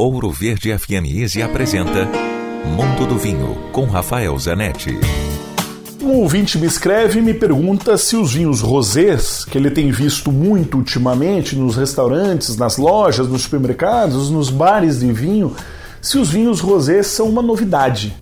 Ouro Verde FM Easy apresenta Mundo do Vinho com Rafael Zanetti. Um ouvinte me escreve e me pergunta se os vinhos rosés, que ele tem visto muito ultimamente nos restaurantes, nas lojas, nos supermercados, nos bares de vinho, se os vinhos rosés são uma novidade,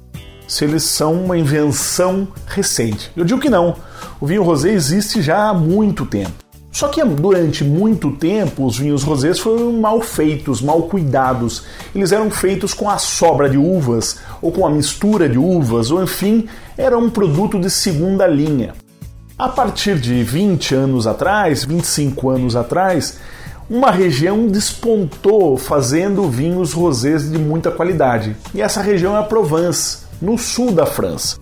se eles são uma invenção recente. Eu digo que não. O vinho rosé existe já há muito tempo. Só que durante muito tempo os vinhos rosés foram mal feitos, mal cuidados. Eles eram feitos com a sobra de uvas ou com a mistura de uvas, ou enfim, era um produto de segunda linha. A partir de 20 anos atrás, 25 anos atrás, uma região despontou fazendo vinhos rosés de muita qualidade. E essa região é a Provence, no sul da França.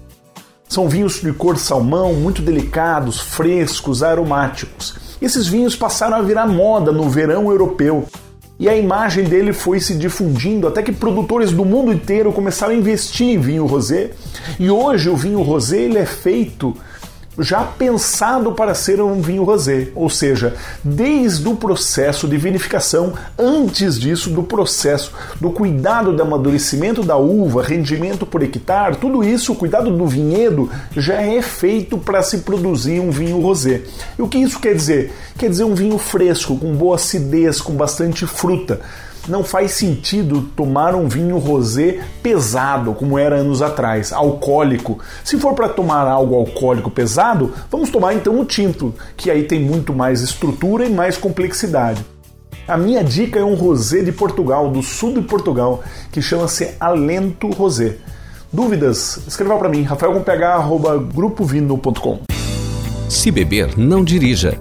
São vinhos de cor salmão, muito delicados, frescos, aromáticos. Esses vinhos passaram a virar moda no verão europeu. E a imagem dele foi se difundindo até que produtores do mundo inteiro começaram a investir em vinho rosé. E hoje o vinho rosé ele é feito já pensado para ser um vinho rosé, ou seja, desde o processo de vinificação, antes disso, do processo do cuidado do amadurecimento da uva, rendimento por hectare, tudo isso, o cuidado do vinhedo, já é feito para se produzir um vinho rosé. E o que isso quer dizer? Quer dizer um vinho fresco, com boa acidez, com bastante fruta não faz sentido tomar um vinho rosé pesado, como era anos atrás, alcoólico. Se for para tomar algo alcoólico pesado, vamos tomar então o tinto, que aí tem muito mais estrutura e mais complexidade. A minha dica é um rosé de Portugal, do sul de Portugal, que chama-se Alento Rosé. Dúvidas? Escreva para mim, rafaelcomph@grupovino.com. Se beber, não dirija.